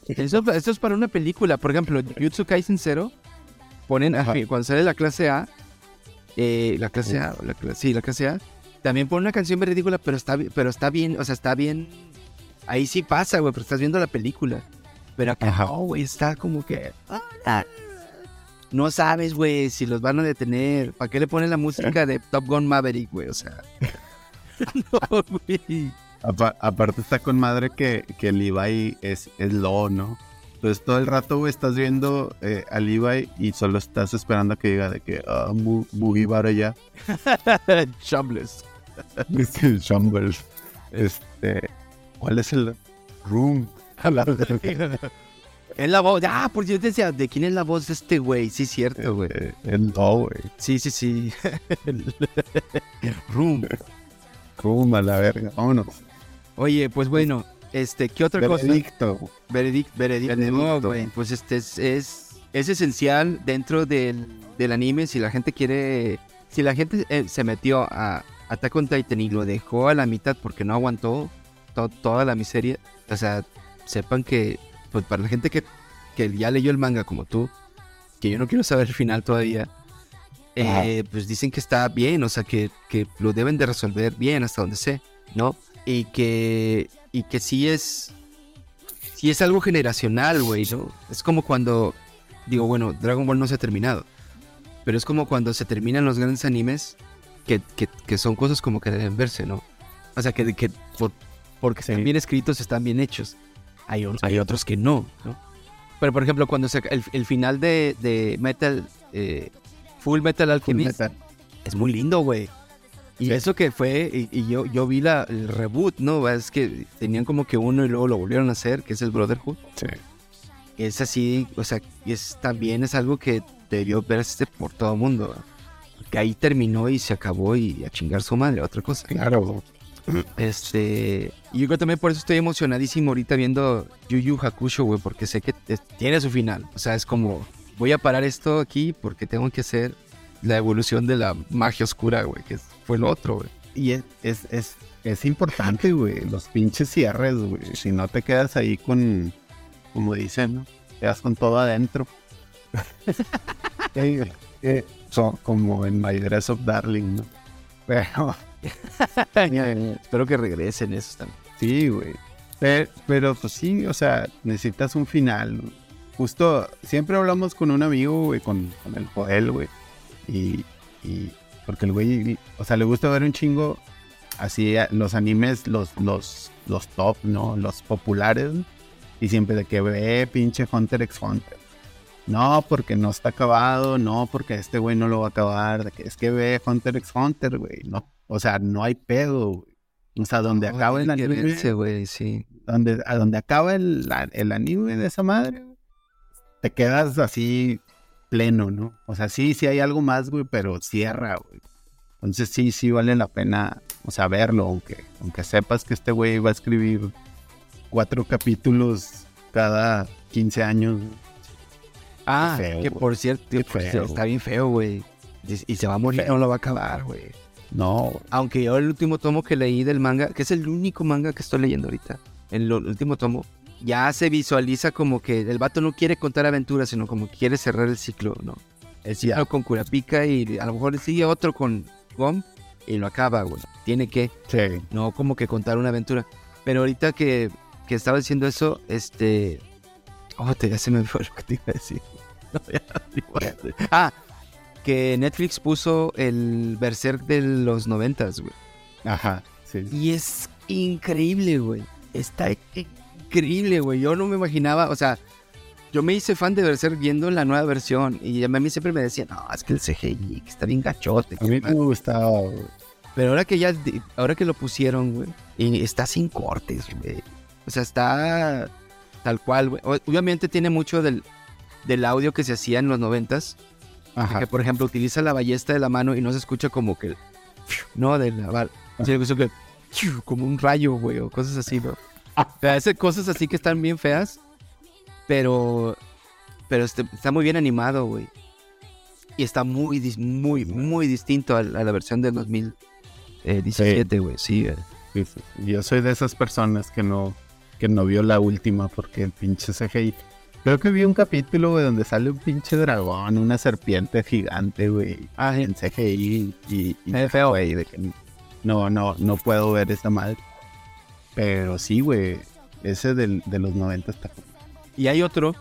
eso, eso es para una película. Por ejemplo, Jutsu Kaisen Zero, ponen, Ajá. cuando sale la clase A, eh, la clase A, la cla- sí, la clase A, también pone una canción ridícula, pero está, pero está bien, o sea, está bien. Ahí sí pasa, güey, pero estás viendo la película. Pero acá güey, está como que. ah, No sabes, güey, si los van a detener. ¿Para qué le ponen la música de Top Gun Maverick, güey? O sea. no, güey. Apa- aparte está con madre que, que el Levi es, es Lo, ¿no? Entonces todo el rato, güey, estás viendo eh, al Levi y solo estás esperando a que diga de que, ah, mu- Mugiwara ya. Jobless. Es el Shumble. Este, ¿cuál es el room? A la verga. Es la voz. Ah, por yo decía, ¿de quién es la voz de este güey? Sí, cierto, güey. Eh, El Lo, güey. Sí, sí, sí. Room. Room a la verga. Vámonos. Oye, pues bueno, este, ¿qué otra cosa? Veredicto. Veredicto, veredicto. Veredicto. No, güey, pues este es, es, es esencial dentro del, del anime si la gente quiere, si la gente eh, se metió a Attack on Titan y lo dejó a la mitad porque no aguantó to- toda la miseria, o sea, sepan que, pues para la gente que, que ya leyó el manga como tú, que yo no quiero saber el final todavía, eh, pues dicen que está bien, o sea, que, que lo deben de resolver bien hasta donde sé, ¿no? Y que, y que sí es, sí es algo generacional, güey, ¿no? Es como cuando, digo, bueno, Dragon Ball no se ha terminado, pero es como cuando se terminan los grandes animes, que, que, que son cosas como que deben verse, ¿no? O sea, que, que por- porque Sí. están bien escritos, están bien hechos. Hay, un- hay otros que no, ¿no? Pero, por ejemplo, cuando se, el, el final de, de Metal, eh, Full Metal Alchemist, es muy lindo, güey. Y eso que fue, y, y yo, yo vi la, el reboot, ¿no? Es que tenían como que uno y luego lo volvieron a hacer, que es el Brotherhood. Sí. Es así, o sea, es, también es algo que debió verse por todo el mundo. Que ahí terminó y se acabó y a chingar su madre, otra cosa. Claro. Este, y yo creo también por eso estoy emocionadísimo ahorita viendo Yu Yu Hakusho, güey, porque sé que es- tiene su final. O sea, es como, voy a parar esto aquí porque tengo que hacer la evolución de la magia oscura, güey, que fue lo otro, güey. Y es, es, es, es importante, güey, los pinches cierres, güey. Si no te quedas ahí con, como dicen, ¿no? Quedas con todo adentro. Eh, eh, son como en My Dress of Darling, ¿no? Pero, Espero que regresen esos también. sí, güey. Pero, pero, pues sí, o sea, necesitas un final. ¿no? Justo, siempre hablamos con un amigo, güey, con, con el Joel, güey. Y, y porque el güey, o sea, le gusta ver un chingo así a- los animes, los, los, los top, ¿no? Los populares. Y siempre de que ve pinche Hunter x Hunter. No, porque no está acabado, no, porque este güey no lo va a acabar. De que es que ve Hunter x Hunter, güey. No, o sea, no hay pedo, güey. O sea, donde No, acaba el anime, verse, güey, sí. donde, a donde acaba el, el anime de esa madre, te quedas así pleno, ¿no? O sea, sí, sí hay algo más, güey, pero cierra, güey. Entonces sí, sí vale la pena, o sea, verlo, aunque, aunque sepas que este güey va a escribir cuatro capítulos cada 15 años. Ah, feo, que por cierto, feo. está bien feo, güey. Y, se va a morir, Feo. no lo va a acabar, güey. No, Aunque yo el último tomo que leí del manga, que es el único manga que estoy leyendo ahorita, el último tomo, ya se visualiza como que el vato no quiere contar aventuras, sino como que quiere cerrar el ciclo, ¿no? El ciclo Ya. con Kurapika y a lo mejor sigue otro con Gom y lo acaba, güey. Tiene que, sí. no como que contar una aventura. Pero ahorita que, que estaba diciendo eso, este... Oh, te, ya se me fue lo que te iba a decir. No, ya, igual. ah, que Netflix puso el Berserk de los noventas, güey. Ajá, sí. Y es increíble, güey. Está increíble, güey. Yo no me imaginaba, o sea, yo me hice fan de Berserk viendo la nueva versión. Y a mí siempre me decían, no, es que el CGI que está bien gachote. A mí me gustaba, güey. Pero ahora que ya, ahora que lo pusieron, güey, y está sin cortes, güey. O sea, está tal cual, güey. Obviamente tiene mucho del, del audio que se hacía en los noventas. Ajá. Que, por ejemplo, utiliza la ballesta de la mano y no se escucha como que... No, de la... sino que-. Como un rayo, güey, o cosas así, ¿no? Sea, hace cosas así que están bien feas, pero... Pero este- está muy bien animado, güey. Y está muy, muy, muy distinto a, la versión del 2017, güey. Sí, güey. Sí, sí. Yo soy de esas personas que no, que no vio la última porque el pinche CGI. Creo que vi un capítulo, güey, donde sale un pinche dragón, una serpiente gigante, güey, Ah, sí. en CGI y, y Es feo. güey, de que no, no, no puedo ver esa madre. Pero sí, güey, ese del, de los 90 está Y hay otro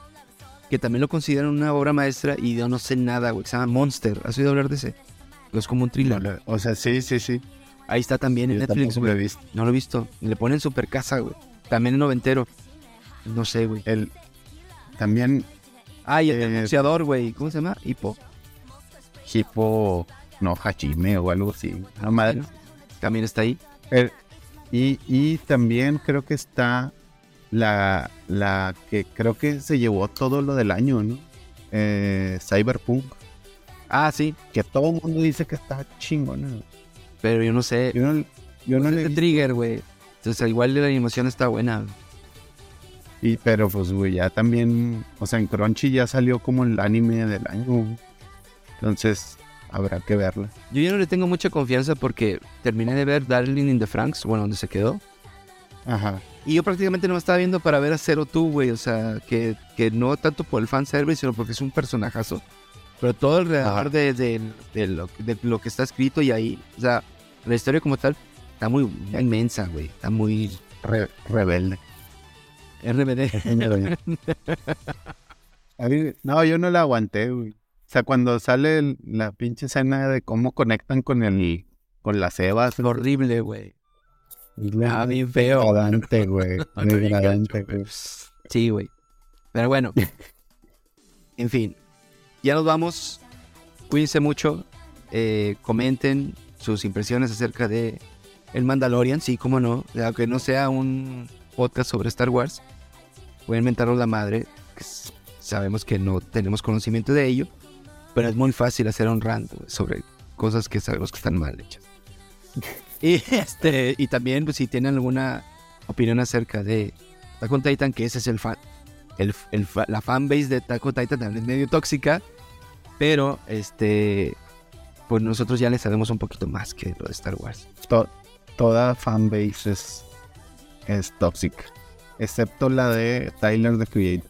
que también lo consideran una obra maestra y yo no sé nada, güey. Se llama Monster. ¿Has oído hablar de ese? Es como un thriller. O sea, sí, sí, sí. Ahí está también en Yo Netflix, lo he visto. No lo he visto. Le ponen super casa, güey. También en noventero. No sé, güey. El, también Ah, y el Eh, boxeador, güey. ¿Cómo se llama? Hippo. Hippo, no, Hachime o algo así. No, madre. También está ahí. El- y, y también creo que está la, la que creo que se llevó todo lo del año, ¿no? Eh, Cyberpunk, Ah, sí. que todo el mundo dice que está chingona. Pero yo no sé. Yo no, yo no Es le Trigger, güey. Entonces, igual la animación está buena. y, pero pues, güey, ya también, o sea, en Crunchy ya salió como el anime del año. Entonces, habrá que verla. Yo ya no le tengo mucha confianza porque terminé de ver Darling in the Franks, bueno, donde se quedó. Ajá. Y yo prácticamente no me estaba viendo para ver a Zero Two, güey. O sea, que, que no tanto por el fanservice, sino porque es un personajazo. Pero todo alrededor de, de- de lo, de lo que está escrito y ahí, o sea, la historia como tal está muy inmensa, güey. Está muy Re- rebelde. RBD. No, yo no la aguanté, güey. Sea, cuando sale el- la pinche escena de cómo conectan con el con las evas. horrible, güey. Ah, bien feo. Degradante, güey. Degradante, güey. Sí, güey. Pero bueno. en fin. Ya nos vamos. Cuídense mucho. Eh, comenten sus impresiones acerca de El Mandalorian. Sí, cómo no. Aunque no sea un podcast sobre Star Wars. Pueden mentarnos la madre. que sabemos que no tenemos conocimiento de ello. Pero es muy fácil hacer un rant sobre cosas que sabemos que están mal hechas. Y este, y también, pues, si tienen alguna opinión acerca de Attack on Titan, que ese es el fan. El, el la fanbase de Attack on Titan también es medio tóxica. Pero, este. Pues nosotros ya le sabemos un poquito más que lo de Star Wars. To- toda fanbase es, es tóxica. Excepto la de Tyler the Creator.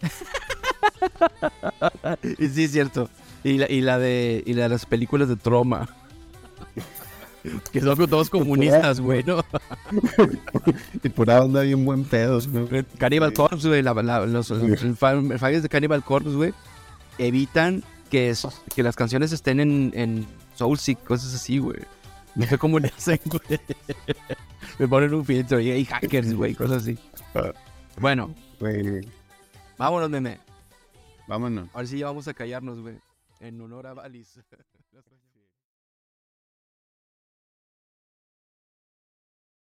Y sí, es cierto. Y la, y la de. Y la de las películas de Troma. que son todos comunistas, güey, ¿no? Y por ahí anda bien buen pedo. ¿no? Cannibal Corpse, güey. la- la- los los fan- fans de Cannibal Corpse, güey. Evitan que, es- que las canciones estén en, en Soulseek, cosas así, güey. No sé cómo le hacen, güey. Me ponen un filtro y hay hackers, güey, cosas así. Bueno, Güey, vámonos, meme. Vámonos. Ahora sí ya vamos a callarnos, güey. En honor a Valis.